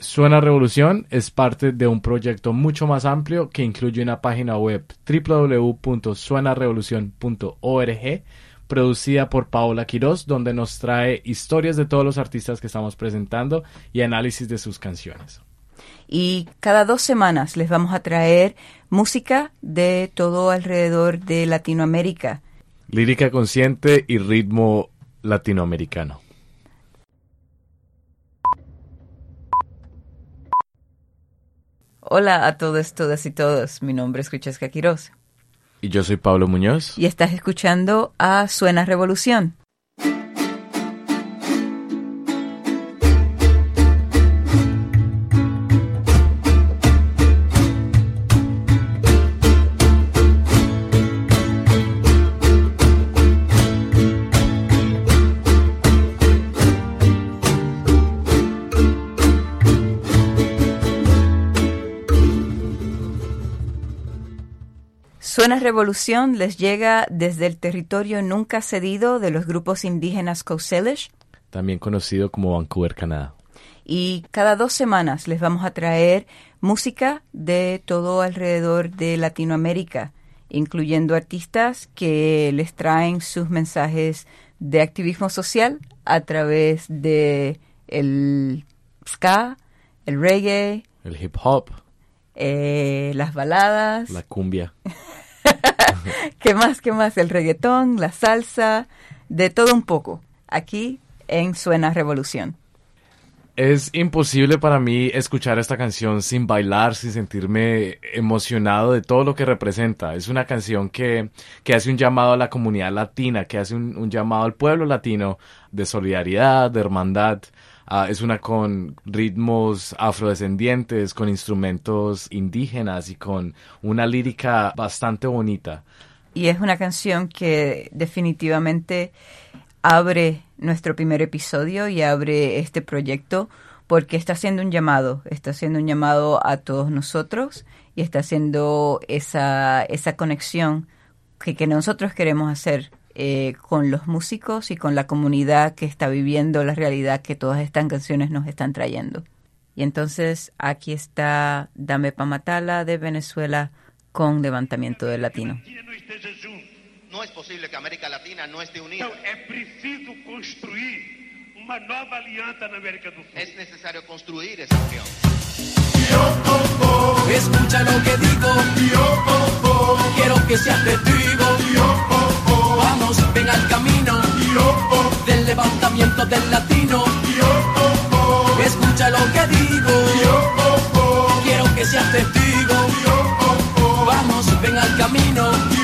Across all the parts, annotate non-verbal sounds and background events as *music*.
Suena Revolución es parte de un proyecto mucho más amplio que incluye una página web www.suenarevolucion.org producida por Paola Quiroz, donde nos trae historias de todos los artistas que estamos presentando y análisis de sus canciones. Y cada dos semanas les vamos a traer música de todo alrededor de Latinoamérica. Lírica consciente y ritmo latinoamericano. Hola a todos, todas y todos. Mi nombre es Francesca Quiroz. Y yo soy Pablo Muñoz. Y estás escuchando a Suena Revolución. Suena Revolución les llega desde el territorio nunca cedido de los grupos indígenas Coast también conocido como Vancouver, Canadá. Y cada dos semanas les vamos a traer música de todo alrededor de Latinoamérica, incluyendo artistas que les traen sus mensajes de activismo social a través de el ska, el reggae, el hip hop, eh, las baladas, la cumbia. *laughs* *laughs* ¿Qué más? ¿Qué más? El reggaetón, la salsa, de todo un poco. Aquí en Suena Revolución. Es imposible para mí escuchar esta canción sin bailar, sin sentirme emocionado de todo lo que representa. Es una canción que, que hace un llamado a la comunidad latina, que hace un, un llamado al pueblo latino de solidaridad, de hermandad, Ah, es una con ritmos afrodescendientes, con instrumentos indígenas y con una lírica bastante bonita. Y es una canción que definitivamente abre nuestro primer episodio y abre este proyecto porque está haciendo un llamado, está haciendo un llamado a todos nosotros y está haciendo esa, esa conexión que, que nosotros queremos hacer eh, con los músicos y con la comunidad que está viviendo la realidad que todas estas canciones nos están trayendo. Y entonces aquí está Dame Pa' Matala de Venezuela con Levantamiento del Latino. No es posible que América Latina no esté unida. preciso construir una nueva alianza en América del Sur. Es necesario construir esa unión. Escucha lo que digo. Quiero que seas testigo vamos, ven al camino. Del levantamiento del latino. Escucha lo que digo, quiero que seas testigo. Vamos, ven al camino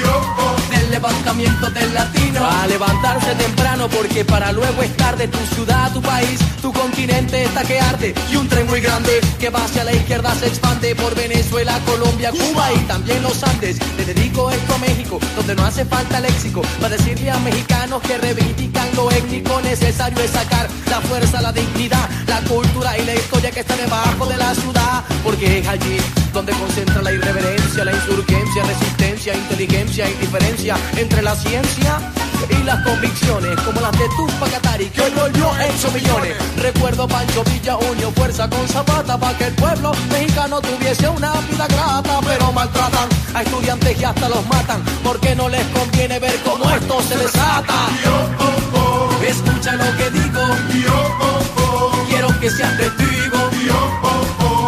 levantamiento del latino. A levantarse temprano porque para luego estar de tu ciudad, tu país, tu continente está que arde. Y un tren muy grande que va hacia la izquierda se expande por Venezuela, Colombia, Cuba y también los Andes. Le dedico esto a México, donde no hace falta léxico. Para decirle a mexicanos que reivindican lo étnico, necesario es sacar la fuerza, la dignidad, la cultura y la historia que está debajo de la ciudad. Porque es allí donde concentra la irreverencia, la insurgencia, resistencia, inteligencia y diferencia entre la ciencia y las convicciones, como las de Tupac Katari, que hoy volvió hecho millones. Recuerdo Pancho Villa unió fuerza con Zapata para que el pueblo mexicano tuviese una vida grata, pero maltratan a estudiantes y hasta los matan, porque no les conviene ver cómo esto se desata. Escucha lo que digo, quiero que seas testigo.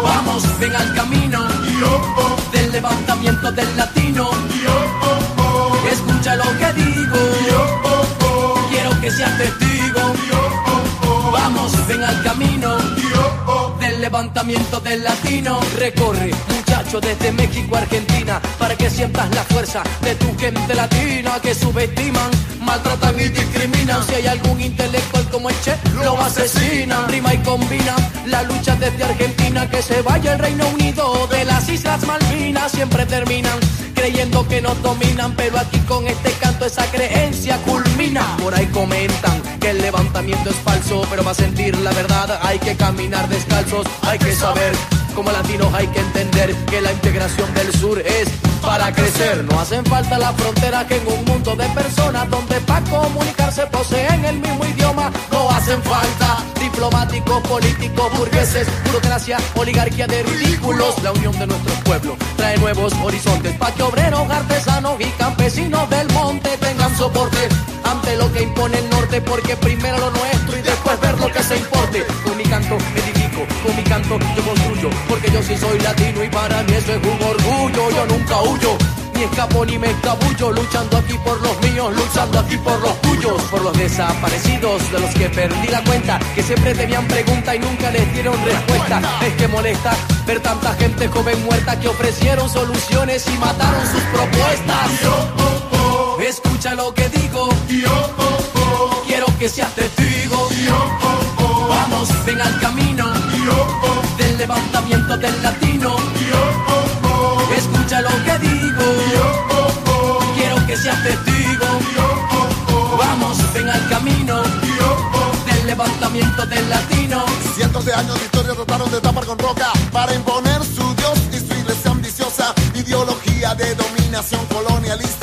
Vamos, ven al camino. Del levantamiento del latino digo. Quiero que seas testigo. Vamos, ven al camino del levantamiento del latino. Recorre, muchacho, desde México a Argentina, para que sientas la fuerza de tu gente latina que subestiman, maltratan y discriminan. Si hay algún intelectual como el Che, lo asesina. Prima y combina la lucha desde Argentina, que se vaya el Reino Unido de las Islas Malvinas, siempre terminan creyendo que nos dominan, pero aquí con este Por ahí comentan que el levanta levantamiento es falso, pero para sentir la verdad hay que caminar descalzos, hay que saber como latinos hay que entender que la integración del sur es para crecer. No hacen falta las fronteras que en un mundo de personas donde para comunicarse poseen el mismo idioma. No hacen falta diplomáticos, políticos, burgueses, burocracia, oligarquía de ridículos. La unión de nuestros pueblos trae nuevos horizontes para que obreros, artesanos y campesinos del monte tengan soporte ante lo que impone el norte, porque primero lo nuestro y después ver lo que se importe. Con mi canto edifico, con mi canto yo construyo, porque yo sí soy latino y para mí eso es un orgullo. Yo nunca huyo ni escapo ni me escabullo, luchando aquí por los míos, luchando aquí por los tuyos, por los desaparecidos, de los que perdí la cuenta, que siempre tenían pregunta y nunca les dieron respuesta. Es que molesta ver tanta gente joven muerta que ofrecieron soluciones y mataron sus propuestas. Escucha lo que digo, quiero que seas testigo. Vamos, ven al camino. Del levantamiento del latino. Escucha lo que digo, quiero que seas testigo. Vamos, ven al camino. Del levantamiento del latino. Cientos de años de historia trataron de tapar con roca para imponer su Dios y su iglesia ambiciosa, ideología de dominación colonialista,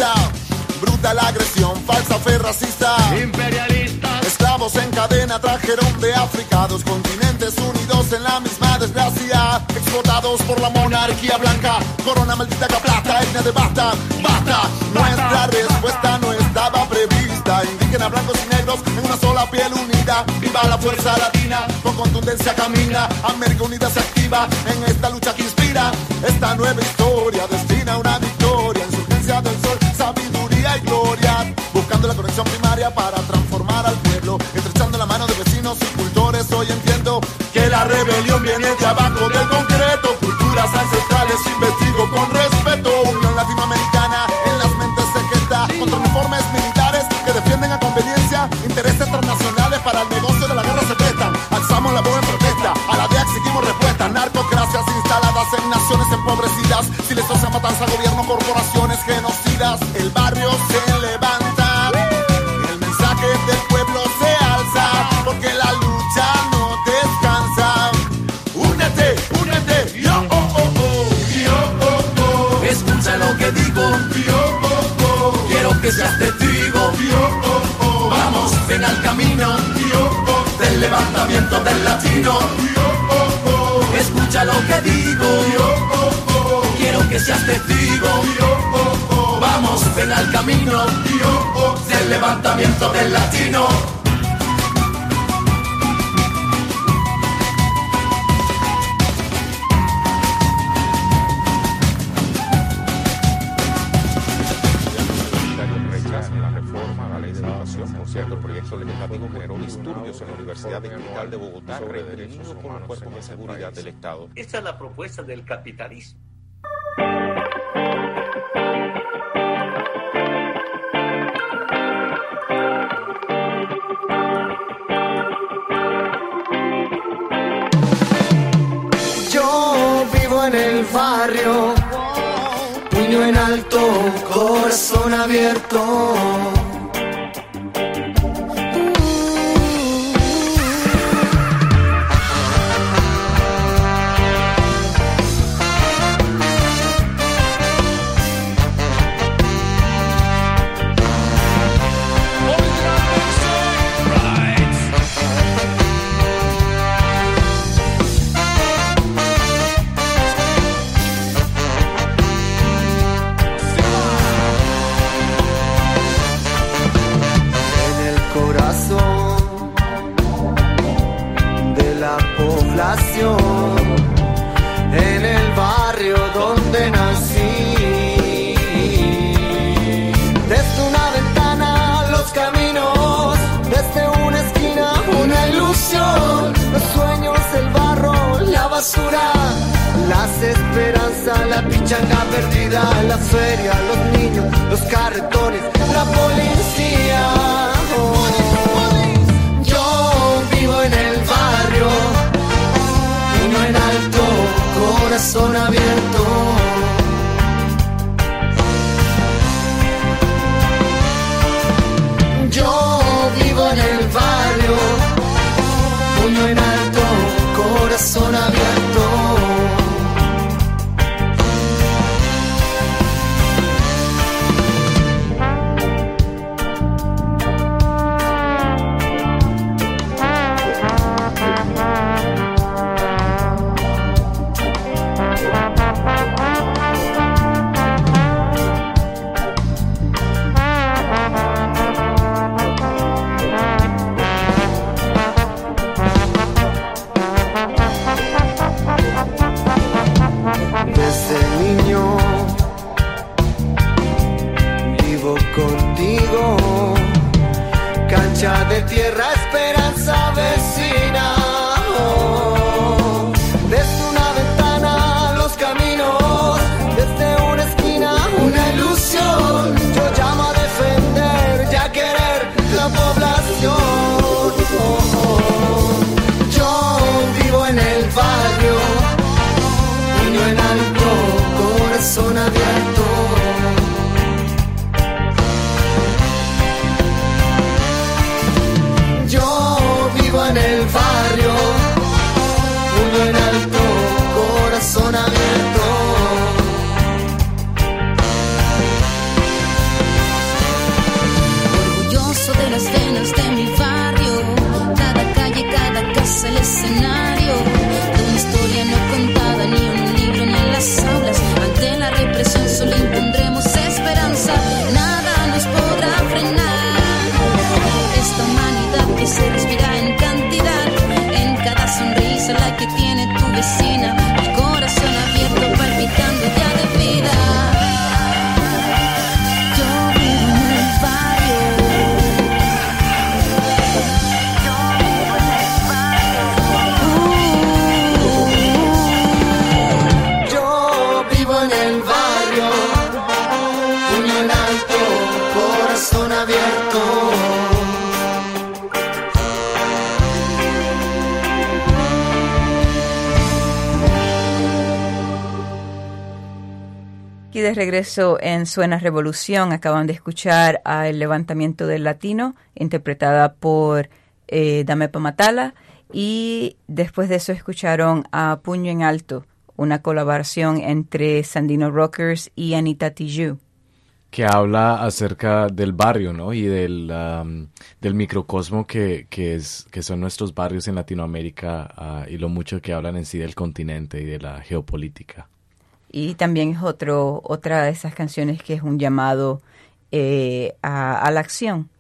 brutal agresión, falsa fe racista, Imperialistas, esclavos en cadena trajeron de África dos continentes unidos en la misma desgracia, explotados por la monarquía blanca, corona maldita que aplasta, etnia de basta, basta, nuestra respuesta no estaba prevista, indígenas, blancos y negros en una sola piel unida, viva la fuerza latina, con contundencia camina, América Unida se activa en esta lucha que inspira, al camino oh, del levantamiento del latino. rechaza la reforma a la ley de educación. Por cierto, el proyecto legislativo generó disturbios en la Universidad Distrital de Bogotá, reprimido por los cuerpos de seguridad del Estado. esta es la propuesta del capitalismo. De regreso en Suena Revolución, acaban de escuchar a El Levantamiento del Latino, interpretada por eh, Damepa Matala, y después de eso escucharon a Puño en Alto, una colaboración entre Sandino Rockers y Anita Tijoux. que habla acerca del barrio, ¿no? Y del, am, del microcosmo que, que, es, que son nuestros barrios en Latinoamérica ah, y lo mucho que hablan en sí del continente y de la geopolítica. Y también es otro, otra de esas canciones que es un llamado eh, a, la acción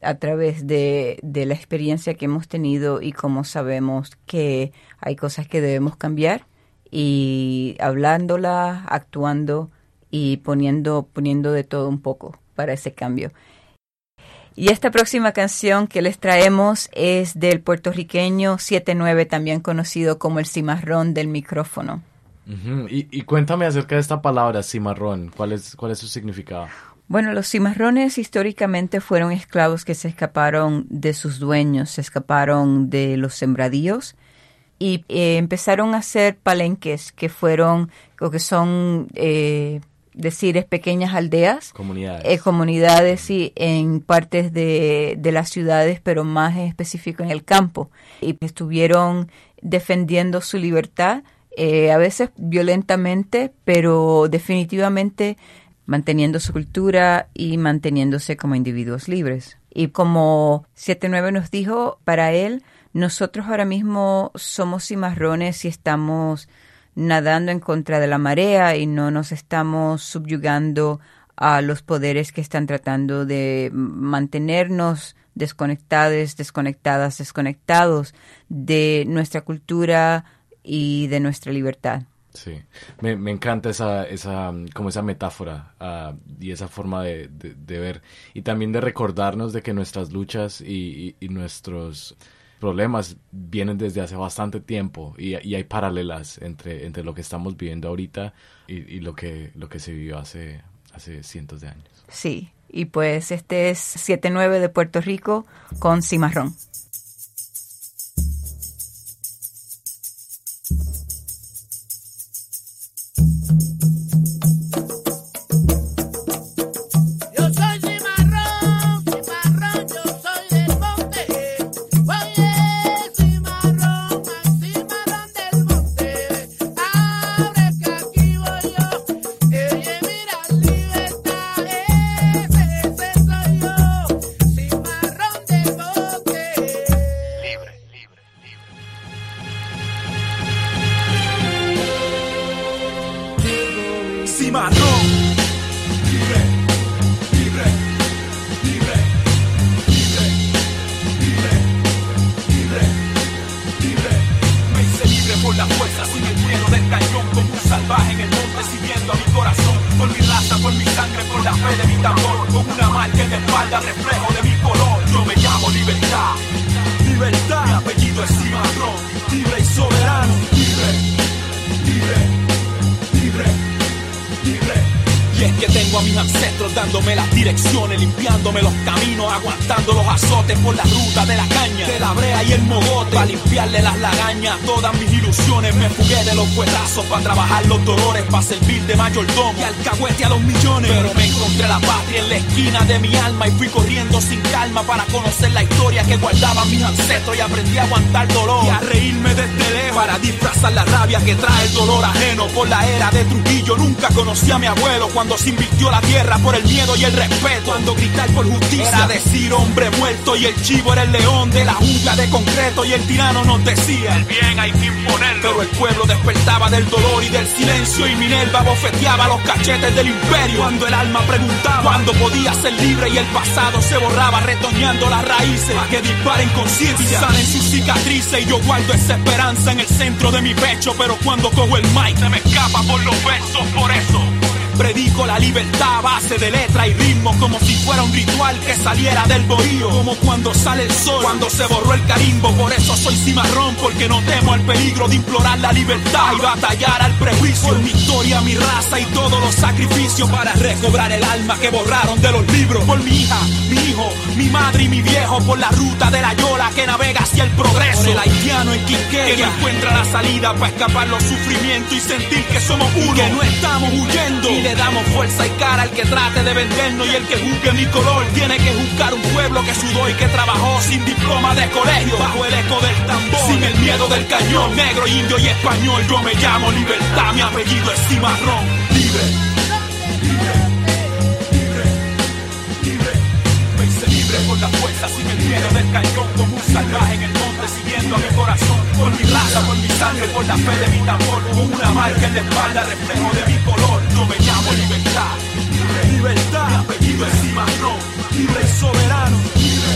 a través de, de la experiencia que hemos tenido y cómo sabemos que hay cosas que debemos cambiar y hablándola, actuando y poniendo, poniendo de todo un poco para ese cambio. Y esta próxima canción que les traemos es del puertorriqueño 79, también conocido como el cimarrón del micrófono. Y, y cuéntame acerca de esta palabra, cimarrón. ¿Cuál es, cuál es su significado? Bueno, los cimarrones históricamente fueron esclavos que se escaparon de sus dueños, se escaparon de los sembradíos y eh, empezaron a hacer palenques que fueron o que son eh, decir es pequeñas aldeas, Comunidades. eh, comunidades sí, en partes de, de las ciudades, pero más en específico en el campo. Y estuvieron defendiendo su libertad, eh, a veces violentamente, pero definitivamente manteniendo su cultura y manteniéndose como individuos libres. Y como 79 nos dijo, para él, nosotros ahora mismo somos cimarrones y estamos nadando en contra de la marea y no nos estamos subyugando a los poderes que están tratando de mantenernos desconectados, desconectadas, desconectados de nuestra cultura y de nuestra libertad. Sí, me, me encanta esa, esa, mm, como esa metáfora ah, y esa forma de, de- de ver y también de recordarnos de que nuestras luchas y, y- y nuestros problemas vienen desde hace bastante tiempo y, y hay paralelas entre, entre lo que estamos viviendo ahorita y, y lo que, lo que se vivió hace, hace cientos de años. Sí, y pues este es 79 de Puerto Rico con cimarrón. Por la fuerza, sin el miedo del cañón, como un salvaje en el monte, siguiendo a mi corazón. Por mi raza, por mi sangre, por la fe de mi tambor, con una marca en la espalda, reflejo dándome las direcciones, limpiándome los caminos, aguantando los azotes por la ruta de la caña, de la brea y el mogote, para limpiarle las lagañas, todas mis ilusiones. Me fugué de los cuetazos para trabajar los dolores, para servir de mayordomo y alcahuete a los millones. Pero me encontré la patria en la esquina de mi alma y fui corriendo sin calma para conocer la historia que guardaban mis ancestros y aprendí a aguantar dolor y a reírme desde lejos para disfrazar la rabia que trae el dolor ajeno por la era de Trujillo. Nunca conocí a mi abuelo cuando se invirtió la tierra por el miedo y el respeto. Cuando gritar por justicia era decir hombre muerto y el chivo era el león de la jungla de concreto y el tirano nos decía el bien hay que imponerlo. Pero el pueblo despertaba del dolor y del silencio y Minerva bofeteaba los cachetes del imperio. Cuando el alma preguntaba cuándo podía ser libre y el pasado se borraba retoñando las raíces. A que disparen conciencia, sanen sus cicatrices y yo guardo esa esperanza en el centro de mi pecho. Pero cuando cojo el mic se me escapa por los versos, por eso. Predico la libertad a base de letra y ritmo como si fuera un ritual que saliera del bohío. Como cuando sale el sol, cuando se borró el carimbo. Por eso soy cimarrón, porque no temo el peligro de implorar la libertad y batallar al prejuicio. Por mi historia, mi raza y todos los sacrificios para recobrar el alma que borraron de los libros. Por mi hija, mi hijo, mi madre y mi viejo. Por la ruta de la yola que navega hacia el progreso. Por el haitiano en Quiqueya que no encuentra la salida para escapar los sufrimientos y sentir que somos uno. Que no estamos huyendo. Le damos fuerza y cara al que trate de vendernos y el que juzgue mi color. Tiene que juzgar un pueblo que sudó y que trabajó sin diploma de colegio bajo el eco del tambor sin el miedo del cañón negro indio y español. Yo me llamo libertad mi apellido es cimarrón. Libre libre libre libre. Me hice libre por la fuerza sin el miedo del cañón como un salvaje en el monte siguiendo a mi corazón por mi raza por mi sangre por la fe de mi tambor con una marca en la espalda reflejo de mi color me llamo libertad libertad mi apellido es cimarrón libre soberano libre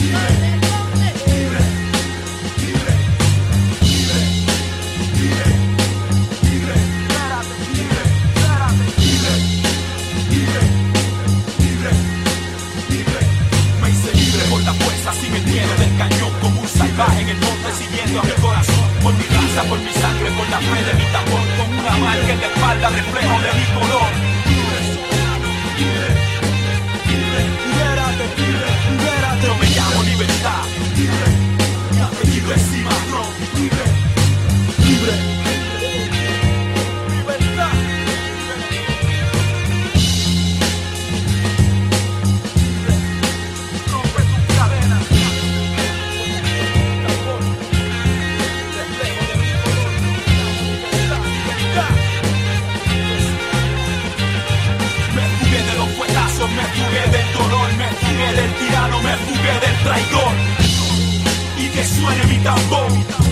libre libre libre libre libre libre libre libre libre libre libre me hice libre por la fuerza sin el miedo del cañón como un salvaje en el monte siguiendo a mi corazón por mi sangre por la fe de mi tambor con una marca en espalda reflejo de mi color. Yo me llamo libertad. Libre, traidor. Y que suene mi tambor.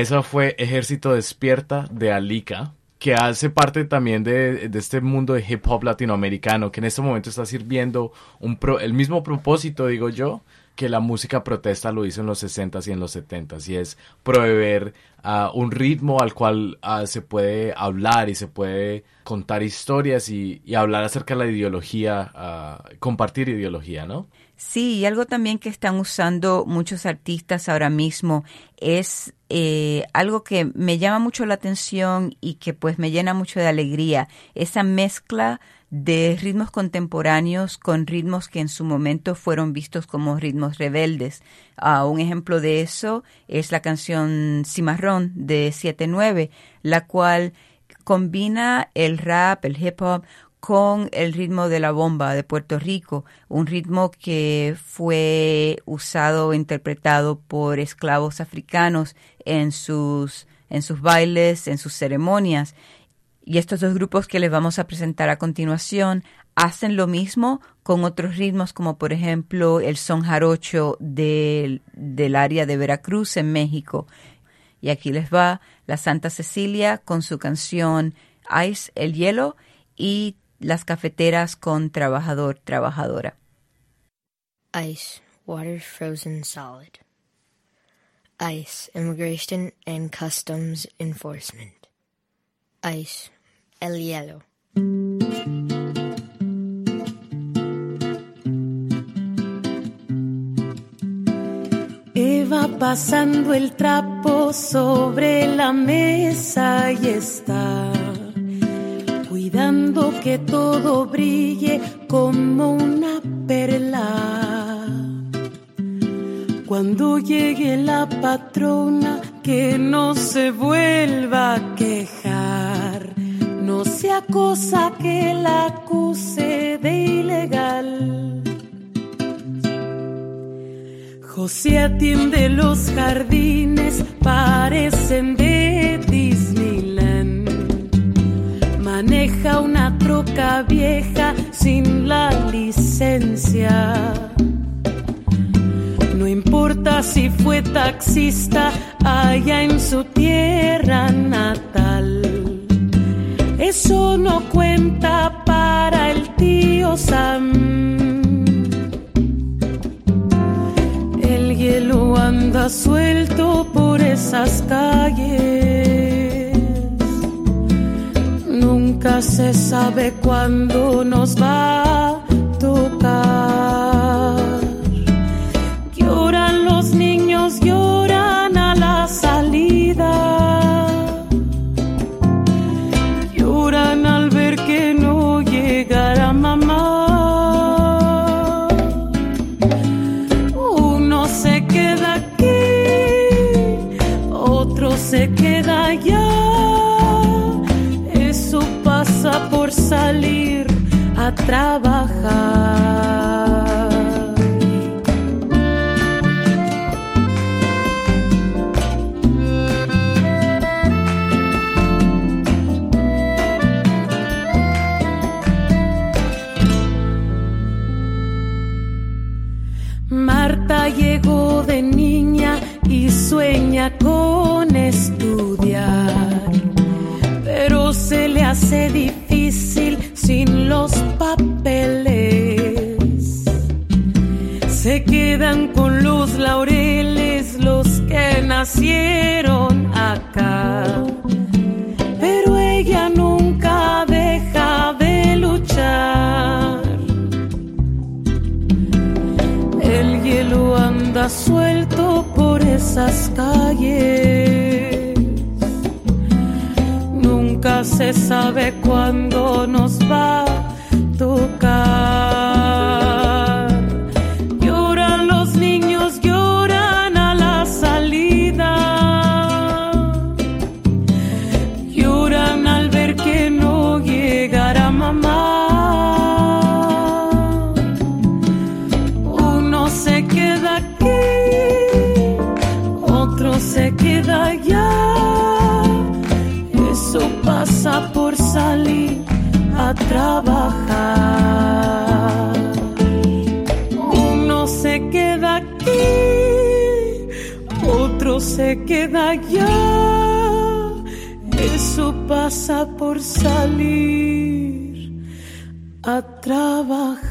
Eso fue Ejército Despierta de Alica, que hace parte también de, de este mundo de hip hop latinoamericano, que en este momento está sirviendo un pro- el mismo propósito, digo yo, que la música protesta lo hizo en los 60s y en los 70s, y es proveer ah, un ritmo al cual ah, se puede hablar y se puede contar historias y, y hablar acerca de la ideología, ah, compartir ideología, ¿no? Sí, y algo también que están usando muchos artistas ahora mismo es eh, algo que me llama mucho la atención y que pues me llena mucho de alegría, esa mezcla de ritmos contemporáneos con ritmos que en su momento fueron vistos como ritmos rebeldes. Ah, un ejemplo de eso es la canción Cimarrón de 7-9, la cual combina el rap, el hip hop con el ritmo de la bomba de Puerto Rico, un ritmo que fue usado interpretado por esclavos africanos en sus, en sus bailes, en sus ceremonias. Y estos dos grupos que les vamos a presentar a continuación hacen lo mismo con otros ritmos como por ejemplo el son jarocho del, del área de Veracruz en México. Y aquí les va la Santa Cecilia con su canción Ice, el hielo, y las cafeteras con Trabajador, Trabajadora. Ice, water frozen solid. ICE, Immigration and Customs Enforcement. ICE, El Hielo. Eva pasando el trapo sobre la mesa y está cuidando que todo brille como una perla. Cuando llegue la patrona, que no se vuelva a quejar, no sea cosa que la acuse de ilegal. José atiende los jardines, parecen de Disneyland. Maneja una troca vieja sin la licencia. No importa si fue taxista allá en su tierra natal. Eso no cuenta para el tío Sam. El hielo anda suelto por esas calles. Nunca se sabe cuándo nos va a tocar. Lloran los niños, lloran a trabajar. Marta llegó de niña y sueña con estudiar, pero se le hace Quedan con los laureles los que nacieron acá, pero ella nunca deja de luchar. El hielo anda suelto por esas calles. Nunca se sabe cuándo nos va queda allá. Eso pasa por salir a trabajar.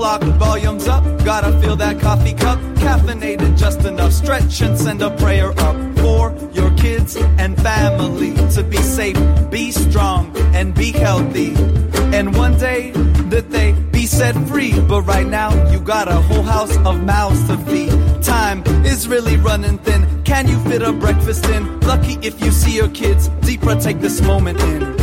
o'clock, volume's up. Gotta fill that coffee cup, caffeinated just enough. Stretch and send a prayer up for your kids and family to be safe, be strong, and be healthy. And one day that they be set free. But right now, you got a whole house of mouths to feed. Time is really running thin. Can you fit a breakfast in? Lucky if you see your kids. Deeper, take this moment in.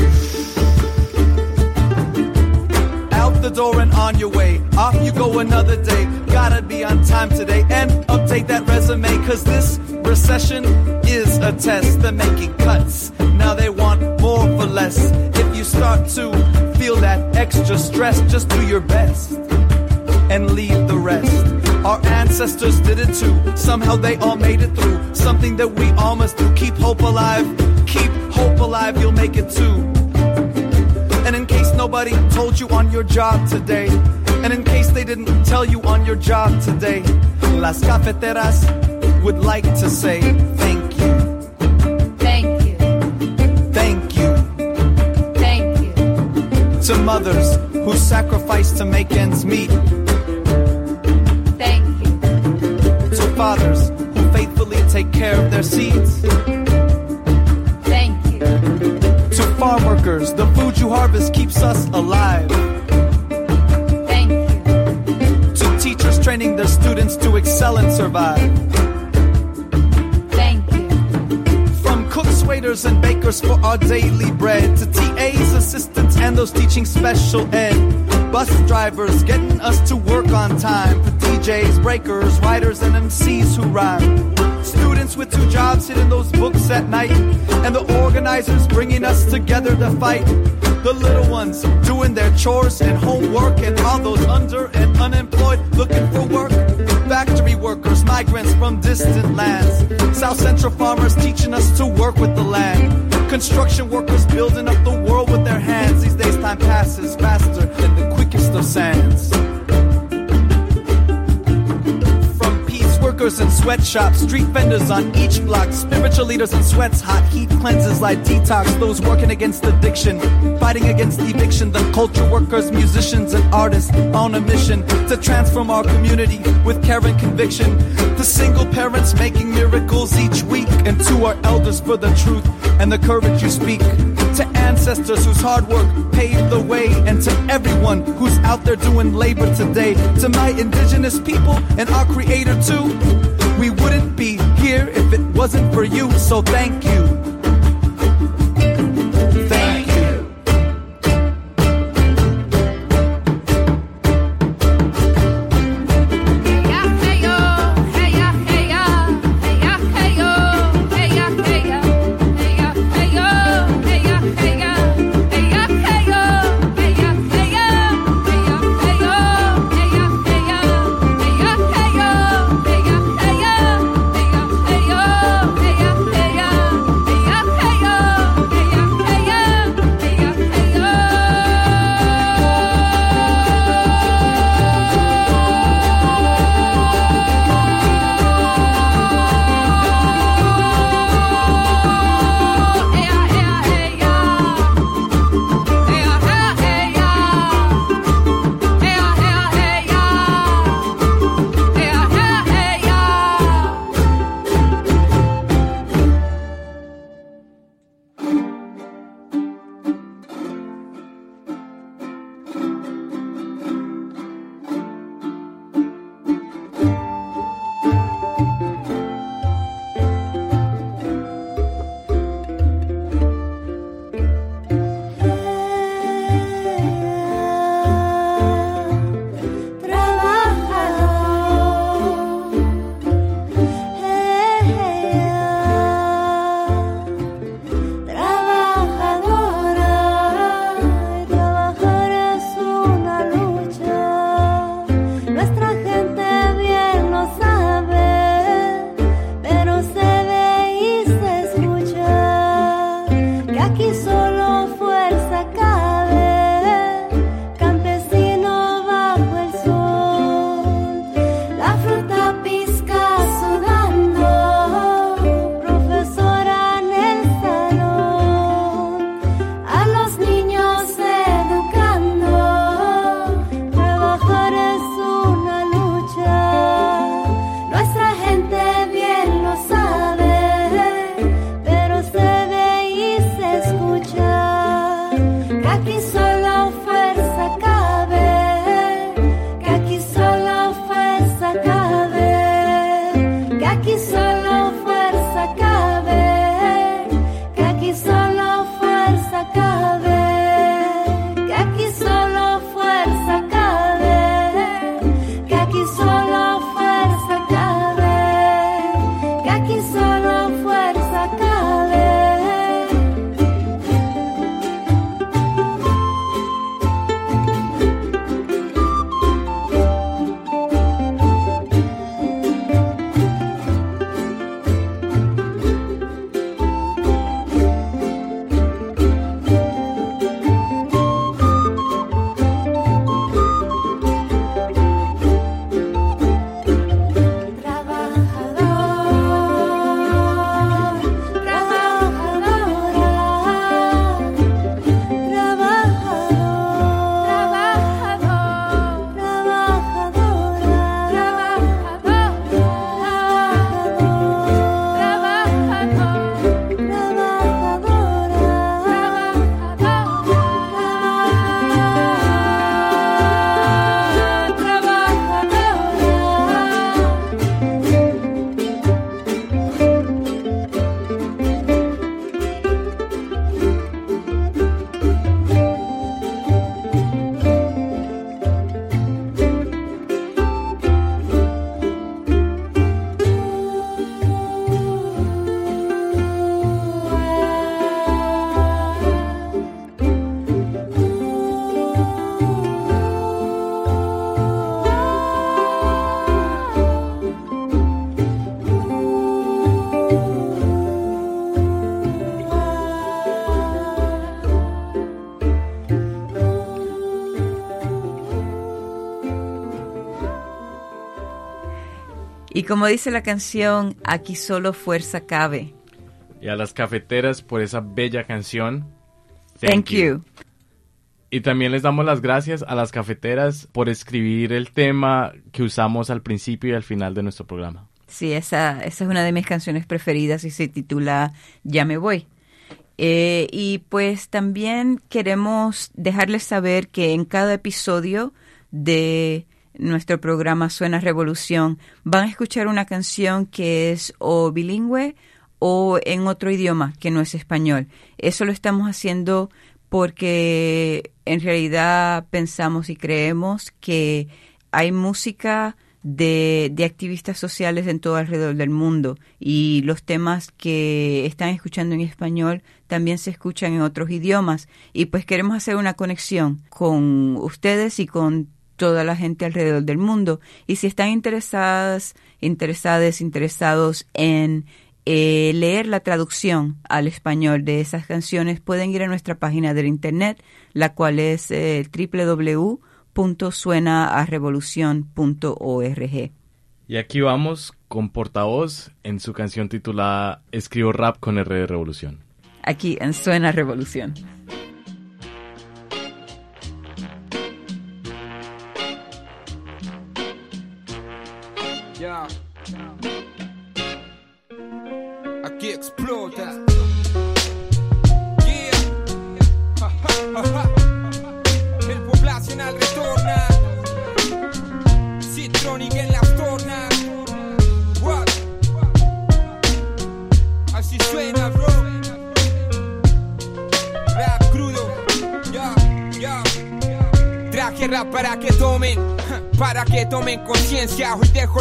The door and on your way. Off you go another day. Gotta be on time today and update that resume. Cause this recession is a test. They're making cuts. Now they want more for less. If you start to feel that extra stress, just do your best and leave the rest. Our ancestors did it too. Somehow they all made it through. Something that we all must do. Keep hope alive. Keep hope alive. You'll make it too. Nobody told you on your job today, and in case they didn't tell you on your job today, Las Cafeteras would like to say thank you. Thank you. Thank you Thank you. to mothers who sacrifice to make ends meet, Thank you. to fathers who faithfully take care of their seeds, Thank you. to farm workers, the food you harvest keeps us alive. Thank you. To teachers training their students to excel and survive. Thank you. From cooks, waiters, and bakers for our daily bread, to TAs, assistants, and those teaching special ed. Bus drivers getting us to work on time. For DJs, breakers, writers, and MCs who rhyme. Students with two jobs hitting those books at night. And the organizers bringing us together to fight. The little ones doing their chores and homework. And all those under and unemployed looking for work. Factory workers, migrants from distant lands. South Central farmers teaching us to work with the land. Construction workers building up the world with their hands. These days, time passes faster than the of sands. In sweatshops, street vendors on each block, spiritual leaders in sweats, hot heat cleanses like detox, those working against addiction, fighting against eviction, the culture workers, musicians, and artists on a mission to transform our community with care and conviction. The single parents making miracles each week, and to our elders for the truth and the courage you speak. To ancestors whose hard work paved the way, and to everyone who's out there doing labor today. To my indigenous people and our creator too. Here if it wasn't for you, so thank you. Como dice la canción, aquí solo fuerza cabe. Y a las cafeteras por esa bella canción. Thank, you. Y también les damos las gracias a las cafeteras por escribir el tema que usamos al principio y al final de nuestro programa. Sí, esa, esa es una de mis canciones preferidas y se titula Ya me voy. Eh, y pues también queremos dejarles saber que en cada episodio de nuestro programa Suena Revolución van a escuchar una canción que es o bilingüe o en otro idioma que no es español. Eso lo estamos haciendo porque en realidad pensamos y creemos que hay música de, de, activistas sociales en todo alrededor del mundo y los temas que están escuchando en español también se escuchan en otros idiomas y pues queremos hacer una conexión con ustedes y con toda la gente alrededor del mundo y si están interesadas, interesadas, interesados en eh, leer la traducción al español de esas canciones pueden ir a nuestra página de internet la cual es eh, www.suenaarevolucion.org. Y aquí vamos con Portavoz en su canción titulada Escribo rap con R de Revolución. Aquí en Suena Revolución. Aquí explota. Yeah. El poblacional retorna. Citronic en las tornas. What? Así suena, bro. Rap crudo. Ya, ya. Traje rap para que tomen. *laughs* Para que tomen conciencia, hoy dejo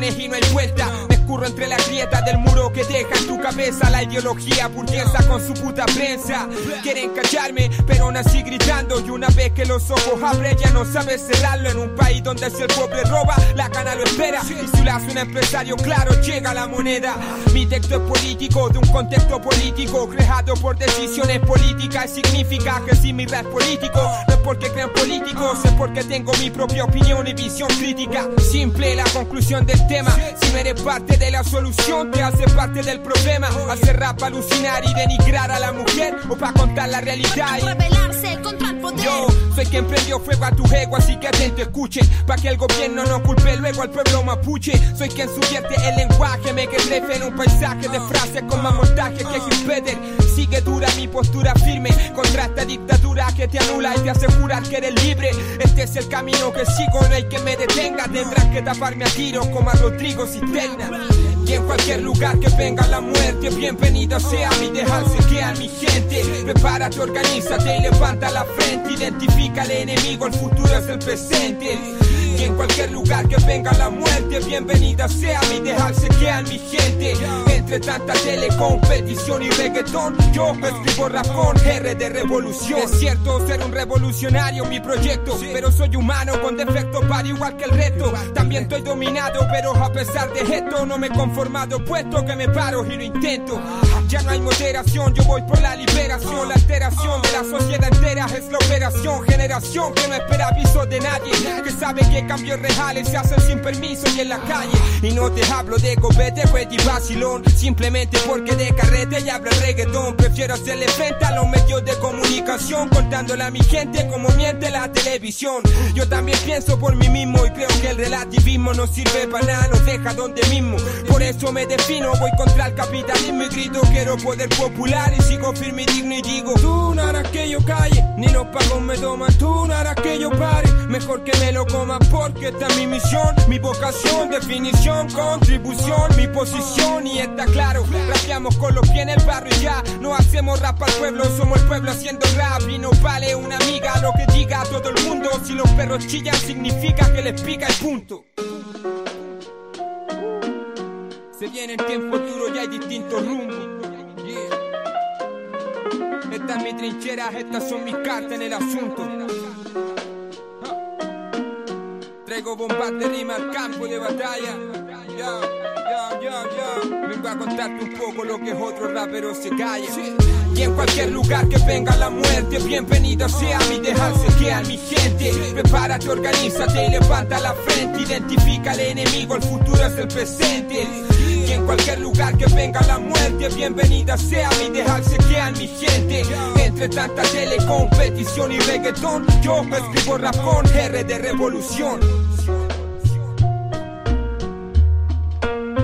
y no hay vuelta. Me escurro entre las grietas del muro que deja en tu cabeza la ideología burguesa con su puta prensa. Quieren callarme, pero nací gritando. Y una vez que los ojos abren, ya no sabes cerrarlo. En un país donde si el pobre roba, la cana lo espera. Y si lo hace un empresario, claro, llega la moneda. Mi texto es político, de un contexto político, creado por decisiones políticas. Significa que si mi rap político, porque crean políticos, es porque tengo mi propia opinión y visión crítica. Simple la conclusión del tema. Si no eres parte de la solución, te hace parte del problema. Hacer rap alucinar y denigrar a la mujer o para contar la realidad. Y... Rebelarse contra el poder. Yo soy quien prendió fuego a tu ego, así que atento escuchen. Pa' que el gobierno no culpe luego al pueblo mapuche. Soy quien subvierte el lenguaje, me que trefe en un paisaje de frases con más montaje que Gil Peter. Sigue dura mi postura firme contra esta dictadura que te anula y te hace jurar que eres libre. Este es el camino que sigo, no hay que me detenga. Tendrás que taparme a tiros como a Rodrigo Cisterna. Y en cualquier lugar que venga la muerte, bienvenida sea mi dejarse que mi gente. Prepárate, organízate y levanta la frente. Identifica al enemigo, el futuro es el presente. Y en cualquier lugar que venga la muerte, bienvenida sea mi dejarse que a mi gente. Entre tanta telecompetición y reggaetón, yo escribo rap con R de revolución. Es cierto ser un revolucionario mi proyecto, pero soy humano con defectos para igual que el reto. También estoy dominado, pero a pesar de esto no me he conformado, puesto que me paro y lo intento. Ya no hay moderación, yo voy por la liberación, la alteración de la sociedad entera es la operación. Generación que no espera aviso de nadie, que sabe que cambios reales se hacen sin permiso y en la calle. Y no te hablo de copete, pues y vacilón, simplemente porque de carrete y hablo reggaetón. Prefiero hacerle frente a los medios de comunicación, contándole a mi gente como miente la televisión. Yo también pienso por mí mismo y creo que el relativismo no sirve para nada, nos deja donde mismo. Por eso me defino, voy contra el capitalismo y grito quiero poder popular y sigo firme y digno y digo Tú no harás que yo calle, ni los pagos me toman, tú no harás que yo pare, mejor que me lo coma porque esta es mi misión, mi vocación, definición, contribución, mi posición y está claro, rapeamos con los pies en el barrio y ya, no hacemos rap al pueblo, somos el pueblo haciendo rap y no vale una amiga lo que diga todo el mundo, si los perros chillan significa que les pica el punto. Se viene el tiempo duro y hay distintos rumbos. Yeah. Esta es mi trinchera, estas son mis cartas en el asunto. Traigo bombas de rima al campo de batalla. Ya, ya, ya, ya. vengo a contarte un poco lo que otros raperos se callan. Y en cualquier lugar que venga la muerte, bienvenido sea mi dejarse que a mi gente. Prepárate, organízate y levanta la frente. Identifica al enemigo, el futuro es el presente. Y en cualquier lugar que venga la muerte, bienvenida sea mi dejarse que a mi gente. Entre tanta telecompetición y reggaetón, yo me escribo rap con R de revolución.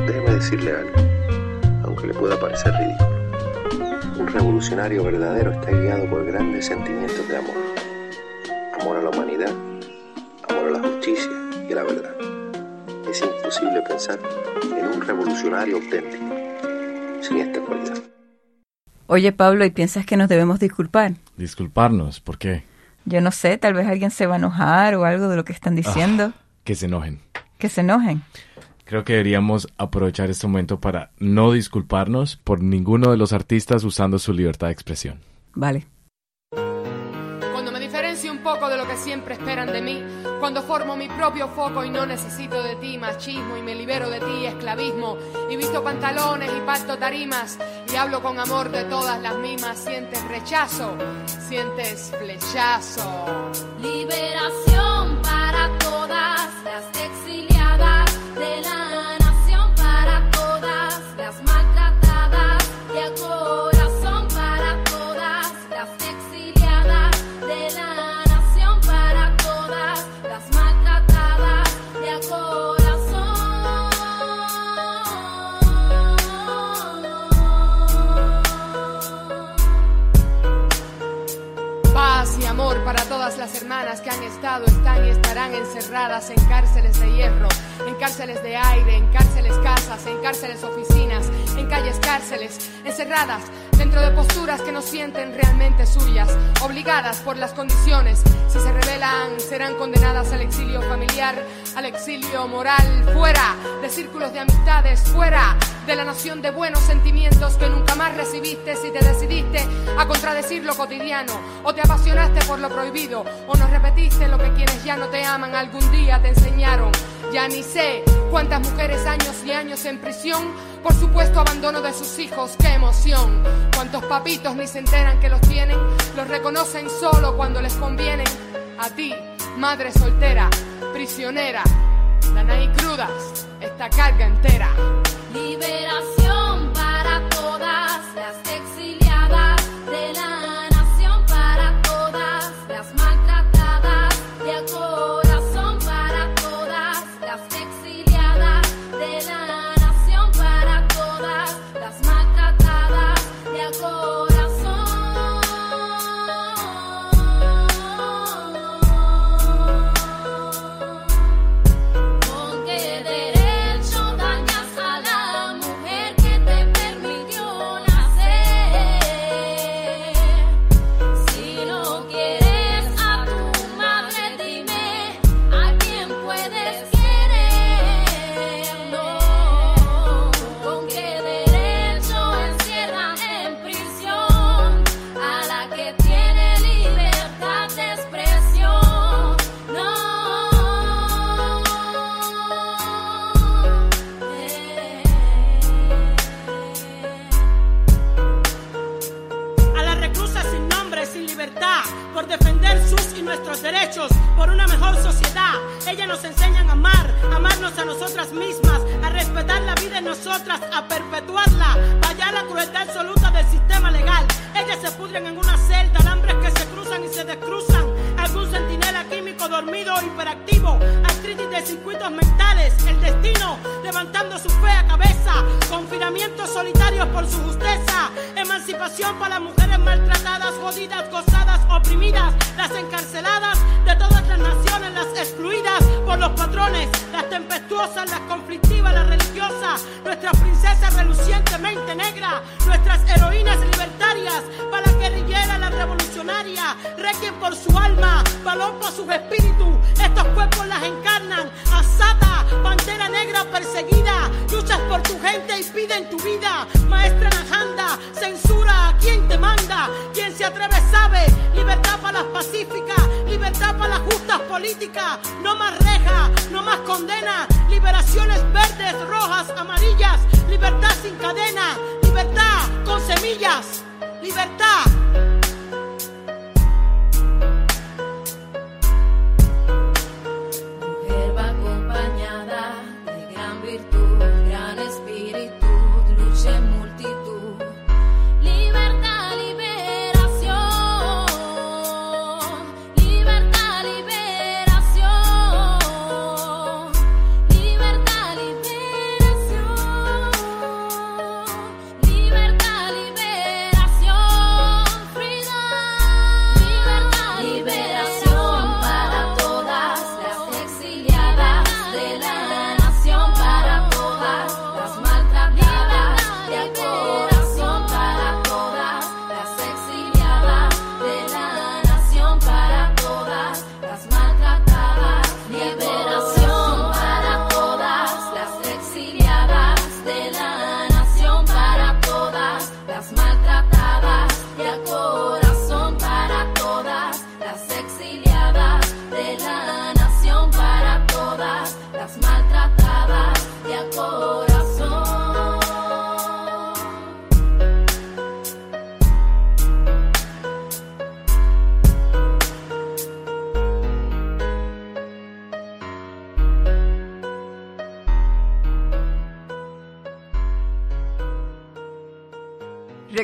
Déjeme decirle algo, aunque le pueda parecer ridículo. Un revolucionario verdadero está guiado por grandes sentimientos de amor. Amor a la humanidad, amor a la justicia y a la verdad. Es imposible pensar en un revolucionario auténtico sin esta cualidad. Oye, Pablo, ¿y piensas que nos debemos disculpar? Disculparnos, ¿por qué? Yo no sé, tal vez alguien se va a enojar o algo de lo que están diciendo. Que se enojen. Que se enojen. Creo que deberíamos aprovechar este momento para no disculparnos por ninguno de los artistas usando su libertad de expresión. Vale. Cuando me diferencio un poco de lo que siempre esperan de mí, cuando formo mi propio foco y no necesito de ti machismo y me libero de ti esclavismo y visto pantalones y pacto tarimas y hablo con amor de todas las mismas, sientes rechazo, sientes flechazo. Liberación para todas las exiliadas de la hermanas que han estado, están y estarán encerradas en cárceles de hierro, en cárceles de aire, en cárceles casas, en cárceles oficinas, en calles cárceles, encerradas dentro de posturas que no sienten realmente suyas, obligadas por las condiciones. Si se rebelan, serán condenadas al exilio familiar, al exilio moral, fuera de círculos de amistades, fuera de la nación de buenos sentimientos que nunca más recibiste si te decidiste a contradecir lo cotidiano, o te apasionaste por lo prohibido, o nos repetiste lo que quienes ya no te aman algún día te enseñaron. Ya ni sé cuántas mujeres años y años en prisión por supuesto abandono de sus hijos, qué emoción. Cuántos papitos ni se enteran que los tienen, los reconocen solo cuando les convienen. A ti, madre soltera, prisionera, Danaí crudas, esta carga entera. Liberación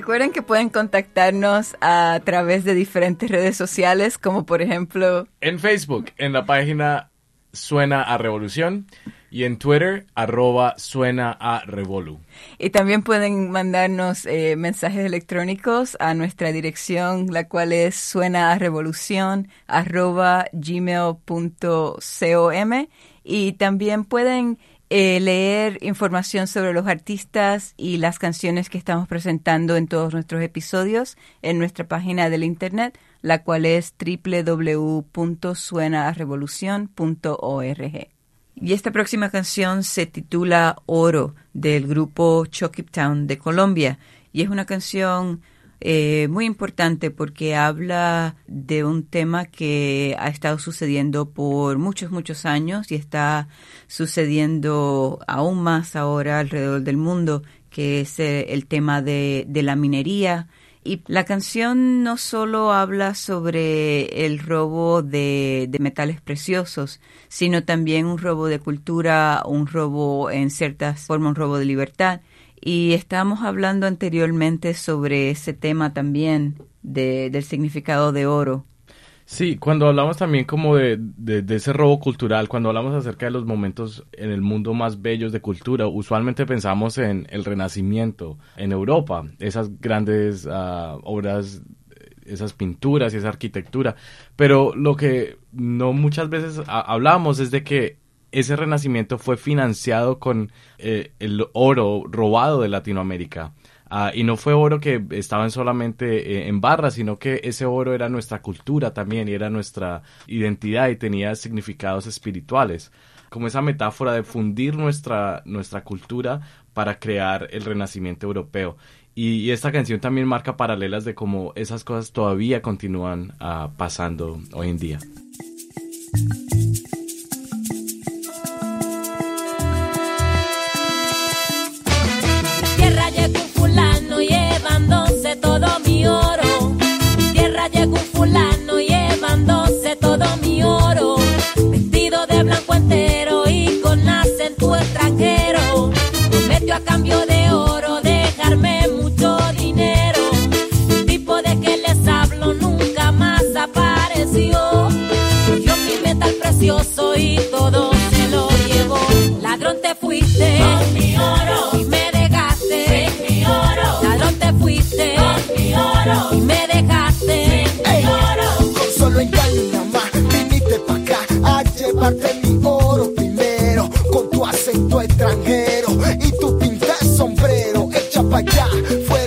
Recuerden que pueden contactarnos a través de diferentes redes sociales, como por ejemplo En Facebook, en la página Suena a Revolución y en Twitter, arroba Suena a Revolu. Y también pueden mandarnos eh, mensajes electrónicos a nuestra dirección, la cual es suena a revolución arroba gmail.com y también pueden eh, leer información sobre los artistas y las canciones que estamos presentando en todos nuestros episodios en nuestra página del internet, la cual es www.suenaarevolucion.org. Y esta próxima canción se titula Oro del grupo Town de Colombia y es una canción eh, muy importante porque habla de un tema que ha estado sucediendo por muchos, muchos años y está sucediendo aún más ahora alrededor del mundo, que es eh, el tema de, la minería. Y la canción no solo habla sobre el robo de, de, metales preciosos, sino también un robo de cultura, un robo en ciertas formas, un robo de libertad. Y estábamos hablando anteriormente sobre ese tema también de, del significado de oro. Sí, cuando hablamos también como de, de, ese robo cultural, cuando hablamos acerca de los momentos en el mundo más bellos de cultura, usualmente pensamos en el Renacimiento en Europa, esas grandes uh, obras, esas pinturas y esa arquitectura, pero lo que no muchas veces hablamos es de que ese renacimiento fue financiado con eh, el oro robado de Latinoamérica. Uh, y no fue oro que estaban solamente eh, en barras, sino que ese oro era nuestra cultura también y era nuestra identidad y tenía significados espirituales. Como esa metáfora de fundir nuestra, nuestra cultura para crear el renacimiento europeo. Y, esta canción también marca paralelas de cómo esas cosas todavía continúan uh, pasando hoy en día. Llevándose todo mi oro. Tierra llegó un fulano llevándose todo mi oro. Vestido de blanco entero y con acento extranjero. Prometió a cambio de oro dejarme mucho dinero. El tipo de que les hablo nunca más apareció. Cogió mi metal precioso y todo se lo llevó. Ladrón te fuiste. Con mi oro. Mi oro. Y me dejaste. Sin oro. Con solo engaño nada más viniste pa' acá a llevarte mi oro primero. Con tu acento extranjero y tu pinta sombrero. Echa pa' allá, fuera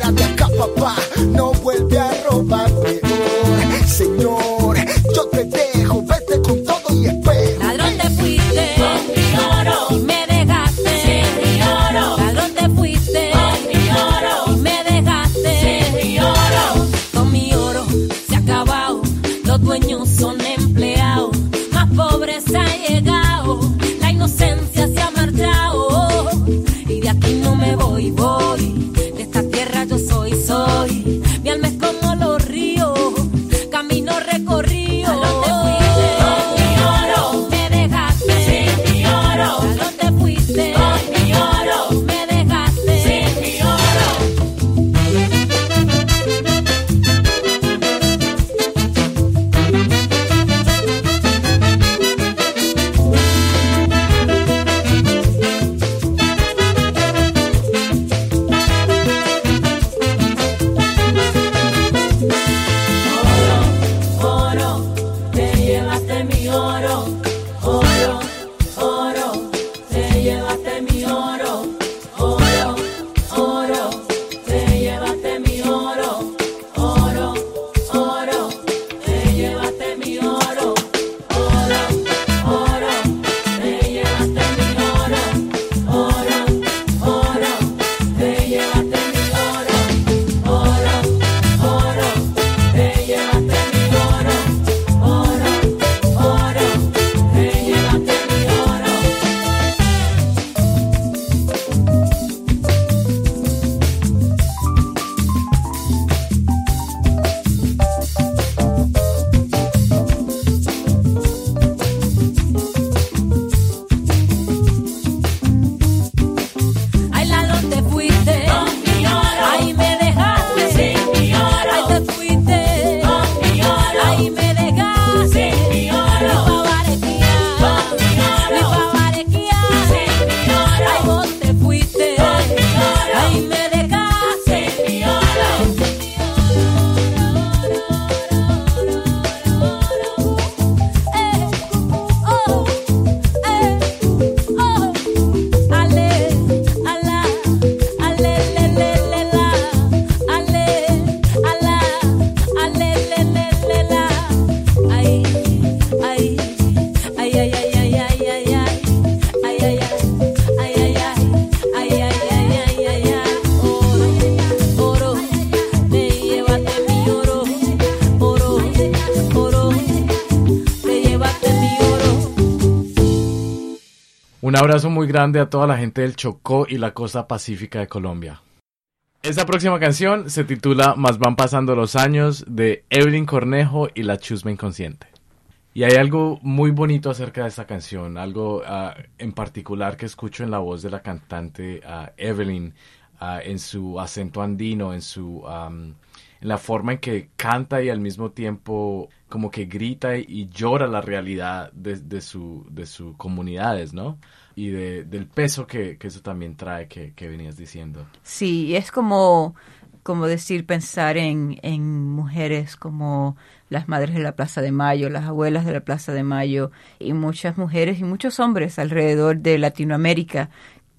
abrazo muy grande a toda la gente del Chocó y la costa pacífica de Colombia. Esta próxima canción se titula Más van pasando los años de Evelyn Cornejo y la Chusma Inconsciente. Y hay algo muy bonito acerca de esta canción, algo ah, en particular que escucho en la voz de la cantante ah, Evelyn, ah, en su acento andino, en su am, en la forma en que canta y al mismo tiempo como que grita y llora la realidad de, de su de sus comunidades, ¿no? Y de- del peso que, que eso también trae que, que venías diciendo. Sí, es como, como decir, pensar en, en mujeres como las madres de la Plaza de Mayo, las abuelas de la Plaza de Mayo, y muchas mujeres y muchos hombres alrededor de Latinoamérica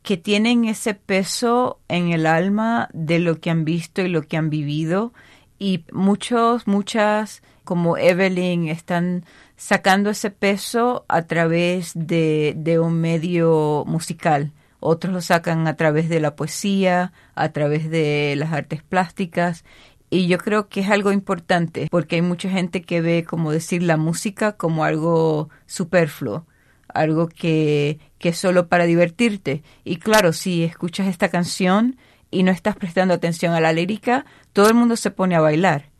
que tienen ese peso en el alma de lo que han visto y lo que han vivido, y muchos, muchas, como Evelyn, están sacando ese peso a través de, de un medio musical. Otros lo sacan a través de la poesía, a través de las artes plásticas. Y yo creo que es algo importante porque hay mucha gente que ve, como decir, la música como algo superfluo, algo que, que es solo para divertirte. Y claro, si escuchas esta canción y no estás prestando atención a la lírica, todo el mundo se pone a bailar.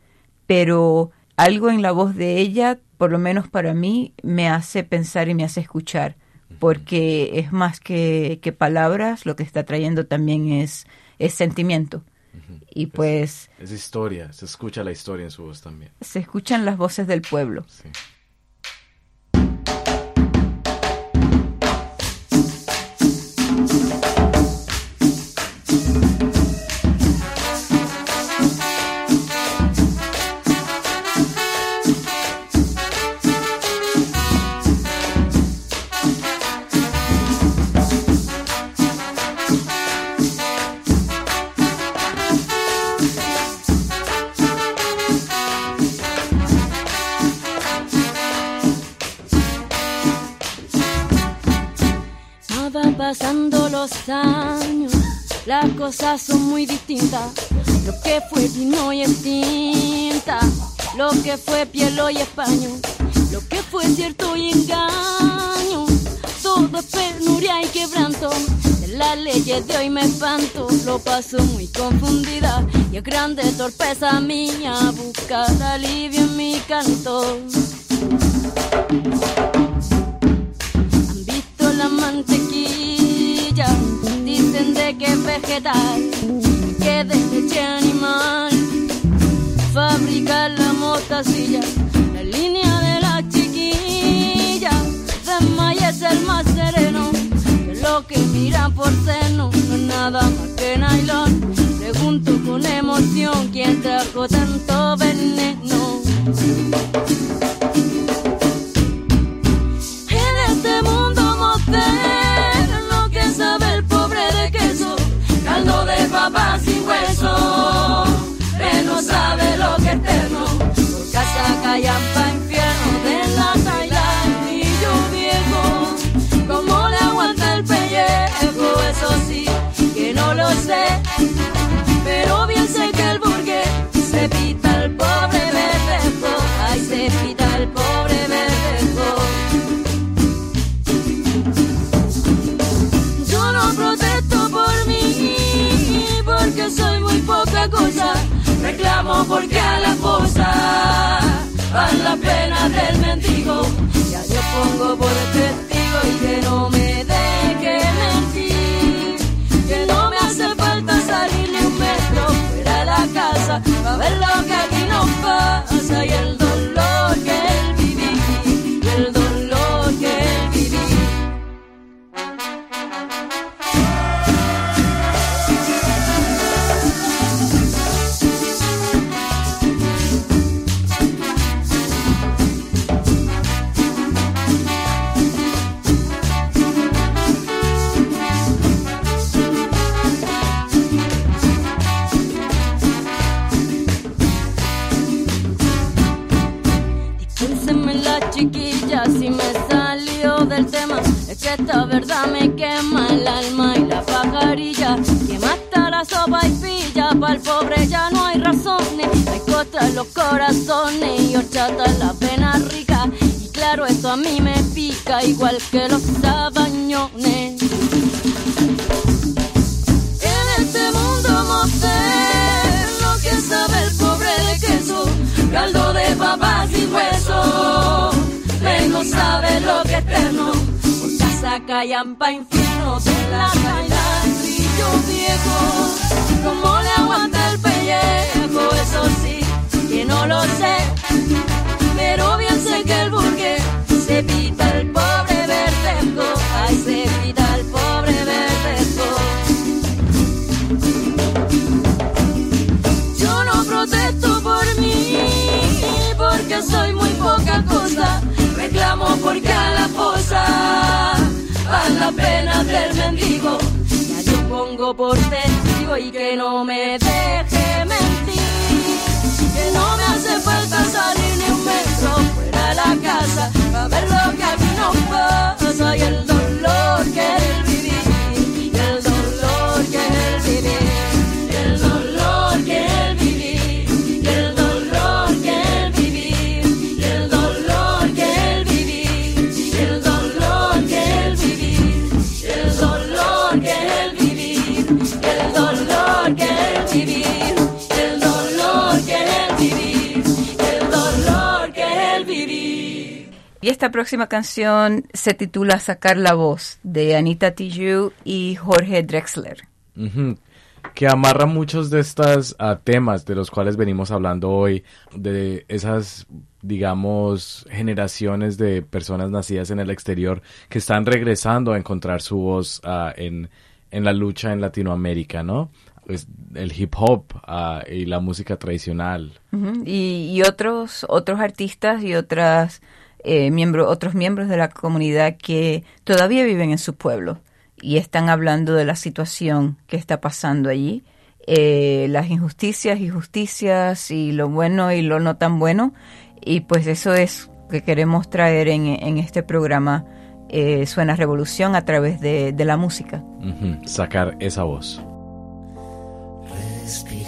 Pero algo en la voz de ella, por lo menos para mí, me hace pensar y me hace escuchar, porque es más que, que palabras, lo que está trayendo también es, es sentimiento. Y pues Es historia, se escucha la historia en su voz también. se escuchan las voces del pueblo. No son muy distintas. Lo que fue vino y es tinta, lo que fue piel y es paño, lo que fue cierto y engaño. Todo es penuria y quebranto, de las leyes de hoy me espanto, lo paso muy confundida y es grande torpeza mía buscar alivio en mi canto. Han visto la mantequilla, de que es vegetal, que de leche animal, fabricar la mostacilla, la línea de la chiquilla, de maíz es el más sereno, que lo que miran por seno no es nada más que nylon. Pregunto con emoción quién trajo tanto veneno. Porque a la fosa van las penas del mendigo. Ya yo pongo por testigo y que no me deje mentir. Que no me hace falta salir ni un metro fuera de la casa para ver lo que aquí nos pasa y el dolor pobre ya no hay razones. Hay cosas los corazones Y horchata la pena rica. Y claro esto a mí me pica Igual que los sabañones. En este mundo moderno Que sabe el pobre de queso caldo de papas y hueso. Él no sabe lo que es eterno, por casa callampa infierno de la viejo. Como le aguanta el pellejo, eso sí, que no lo sé. Pero bien sé que el burgués se pita el pobre verdejo, ay se pita el pobre verdejo. Yo no protesto por mí, porque soy muy poca cosa. Reclamo porque a la fosa van las penas del mendigo. Por testigo y que no me deje mentir. Que no me hace falta salir ni un metro esta próxima canción se titula Sacar la voz de Anita Tijoux y Jorge Drexler. Ujú. Que amarra muchos de estos ah, temas de los cuales venimos hablando hoy, de esas, digamos, generaciones de personas nacidas en el exterior que están regresando a encontrar su voz ah, en, en la lucha en Latinoamérica, ¿no? Pues, el hip hop ah, y la música tradicional. Ujú, y, y otros otros artistas y otras eh, miembros otros miembros de la comunidad que todavía viven en su pueblo y están hablando de la situación que está pasando allí. Eh, las injusticias y justicias y lo bueno y lo no tan bueno. Y pues eso es que queremos traer en, en este programa eh, suena revolución a través de, de la música. Ujú, Sacar esa voz. Respirar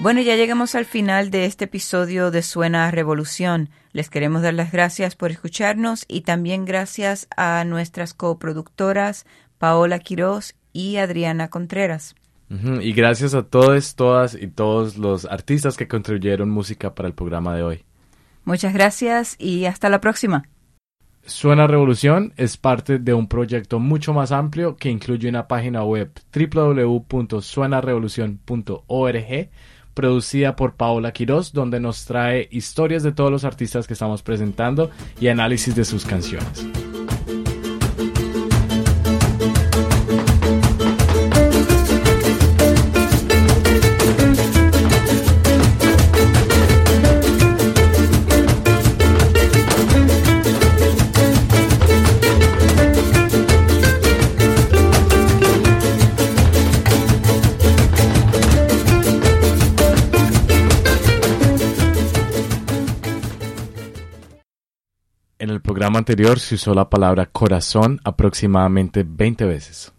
Bueno, ya llegamos al final de este episodio de Suena Revolución. Les queremos dar las gracias por escucharnos y también gracias a nuestras coproductoras Paola Quiroz y Adriana Contreras. Y gracias a todos, todas y todos los artistas que contribuyeron música para el programa de hoy. Muchas gracias y hasta la próxima. Suena Revolución es parte de un proyecto mucho más amplio que incluye una página web www.suenarevolucion.org producida por Paola Quiroz donde nos trae historias de todos los artistas que estamos presentando y análisis de sus canciones. En el programa anterior se usó la palabra corazón aproximadamente 20 veces.